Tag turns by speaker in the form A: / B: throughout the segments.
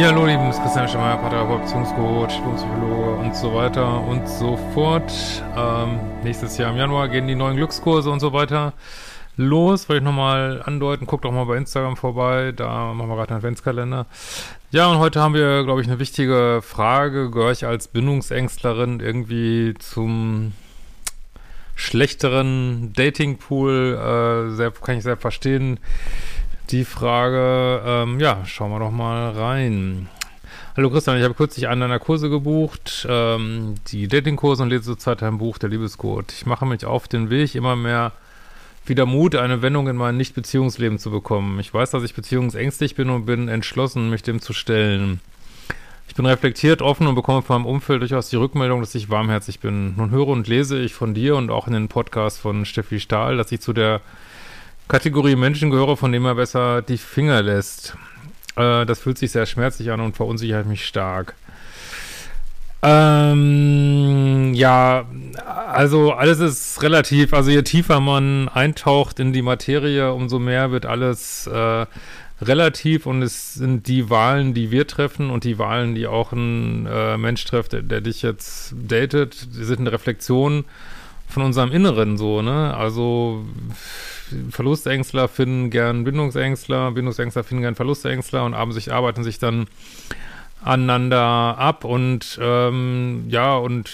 A: Ja, hallo, lieben, Christian Schemmer, Paartherapeut, Beziehungscoach, Psychologe und so weiter und so fort. Ähm, nächstes Jahr im Januar gehen die neuen Glückskurse und so weiter los. Wollte ich nochmal andeuten, guckt auch mal bei Instagram vorbei, da machen wir gerade einen Adventskalender. Ja, und heute haben wir, glaube ich, eine wichtige Frage. Gehöre ich als Bindungsängstlerin irgendwie zum schlechteren Datingpool? Äh, kann ich sehr verstehen die Frage, ähm, ja, schauen wir doch mal rein. Hallo Christian, ich habe kürzlich einen deiner Kurse gebucht, ähm, die Datingkurse und lese zurzeit ein Buch, der Liebescode. Ich mache mich auf den Weg, immer mehr wieder Mut, eine Wendung in mein Nicht-Beziehungsleben zu bekommen. Ich weiß, dass ich beziehungsängstlich bin und bin entschlossen, mich dem zu stellen. Ich bin reflektiert, offen und bekomme von meinem Umfeld durchaus die Rückmeldung, dass ich warmherzig bin. Nun höre und lese ich von dir und auch in den Podcast von Steffi Stahl, dass ich zu der Kategorie Menschen gehöre, von dem er besser die Finger lässt. Äh, das fühlt sich sehr schmerzlich an und verunsichert mich stark. Ähm, ja, also alles ist relativ. Also je tiefer man eintaucht in die Materie, umso mehr wird alles äh, relativ und es sind die Wahlen, die wir treffen und die Wahlen, die auch ein äh, Mensch trifft, der, der, dich jetzt datet, die sind eine Reflexion von unserem Inneren so, ne? Also Verlustängstler finden gern Bindungsängstler, Bindungsängstler finden gern Verlustängstler und haben sich, arbeiten sich dann aneinander ab und ähm, ja, und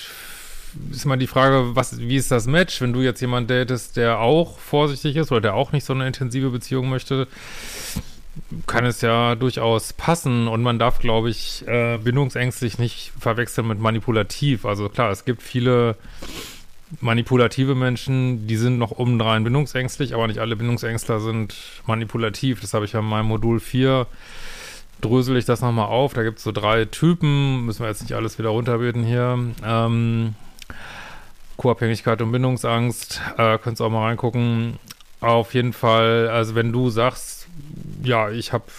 A: ist mal die Frage, was, wie ist das Match, wenn du jetzt jemanden datest, der auch vorsichtig ist oder der auch nicht so eine intensive Beziehung möchte, kann es ja durchaus passen und man darf, glaube ich, äh, bindungsängstlich nicht verwechseln mit manipulativ. Also klar, es gibt viele manipulative Menschen, die sind noch obendrein bindungsängstlich, aber nicht alle Bindungsängstler sind manipulativ. Das habe ich ja in meinem Modul 4 drösel ich das nochmal auf. Da gibt es so drei Typen, müssen wir jetzt nicht alles wieder runterbeten hier. Ähm, Co-Abhängigkeit und Bindungsangst, äh, könnt ihr auch mal reingucken. Auf jeden Fall, also wenn du sagst, ja, ich hab,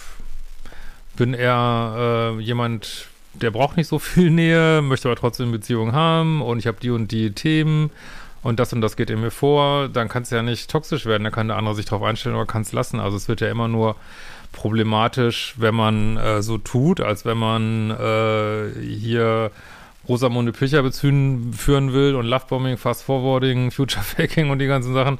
A: bin eher äh, jemand, der braucht nicht so viel Nähe, möchte aber trotzdem eine Beziehung haben und ich habe die und die Themen und das und das geht in mir vor, dann kann es ja nicht toxisch werden, dann kann der andere sich darauf einstellen oder kann es lassen. Also es wird ja immer nur problematisch, wenn man äh, so tut, als wenn man äh, hier Rosamunde Pilcher bezügen, führen will und Lovebombing, Fast Forwarding, Future Faking und die ganzen Sachen.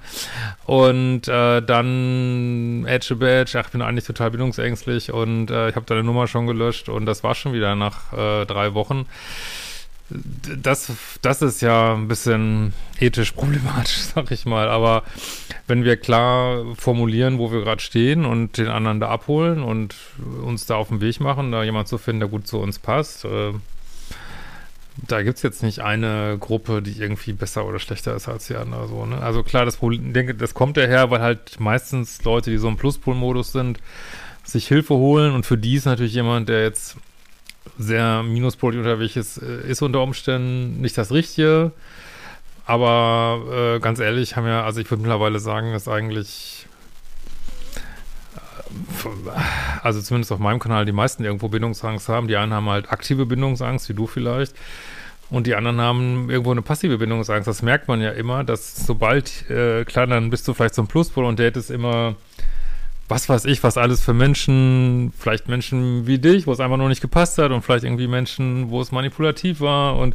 A: Und äh, dann Edge Badge, ach, ich bin eigentlich total bindungsängstlich und äh, ich habe deine Nummer schon gelöscht und das war schon wieder nach äh, drei Wochen. Das, das ist ja ein bisschen ethisch problematisch, sag ich mal. Aber wenn wir klar formulieren, wo wir gerade stehen und den anderen da abholen und uns da auf den Weg machen, da jemand zu finden, der gut zu uns passt, äh, da gibt es jetzt nicht eine Gruppe, die irgendwie besser oder schlechter ist als die andere. So, ne? Also klar, das Problem, denke, das kommt daher, weil halt meistens Leute, die so im Pluspol-Modus sind, sich Hilfe holen und für die ist natürlich jemand, der jetzt sehr minuspolig unterwegs ist, äh, ist unter Umständen nicht das Richtige. Aber äh, ganz ehrlich, haben ja, also ich würde mittlerweile sagen, dass eigentlich also zumindest auf meinem Kanal, die meisten irgendwo Bindungsangst haben. Die einen haben halt aktive Bindungsangst, wie du vielleicht. Und die anderen haben irgendwo eine passive Bindungsangst. Das merkt man ja immer, dass sobald, äh, klar, dann bist du vielleicht ein Pluspol und der ist immer, was weiß ich, was alles für Menschen, vielleicht Menschen wie dich, wo es einfach noch nicht gepasst hat und vielleicht irgendwie Menschen, wo es manipulativ war und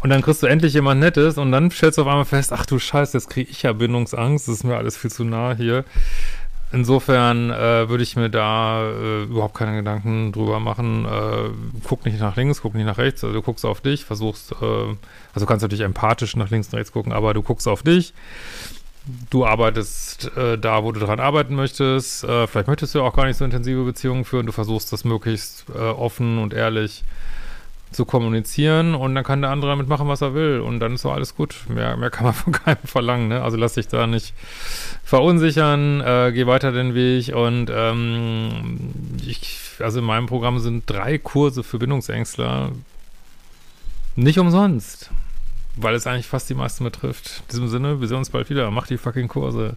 A: und dann kriegst du endlich jemand Nettes und dann stellst du auf einmal fest, ach du Scheiße, jetzt kriege ich ja Bindungsangst, das ist mir alles viel zu nah hier. Insofern äh, würde ich mir da äh, überhaupt keine Gedanken drüber machen. Äh, guck nicht nach links, guck nicht nach rechts. Also du guckst auf dich, versuchst, äh, also kannst natürlich empathisch nach links und rechts gucken, aber du guckst auf dich. du arbeitest äh, da, wo du dran arbeiten möchtest. Äh, vielleicht möchtest du auch gar nicht so intensive Beziehungen führen. Du versuchst das möglichst äh, offen und ehrlich zu kommunizieren und dann kann der andere damit machen, was er will und dann ist so alles gut. Mehr, mehr kann man von keinem verlangen. Ne? Also lass dich da nicht verunsichern, äh, geh weiter den Weg und ähm, ich, also in meinem Programm sind drei Kurse für Bindungsängstler nicht umsonst, weil es eigentlich fast die meisten betrifft. In diesem Sinne, wir sehen uns bald wieder. Mach die fucking Kurse.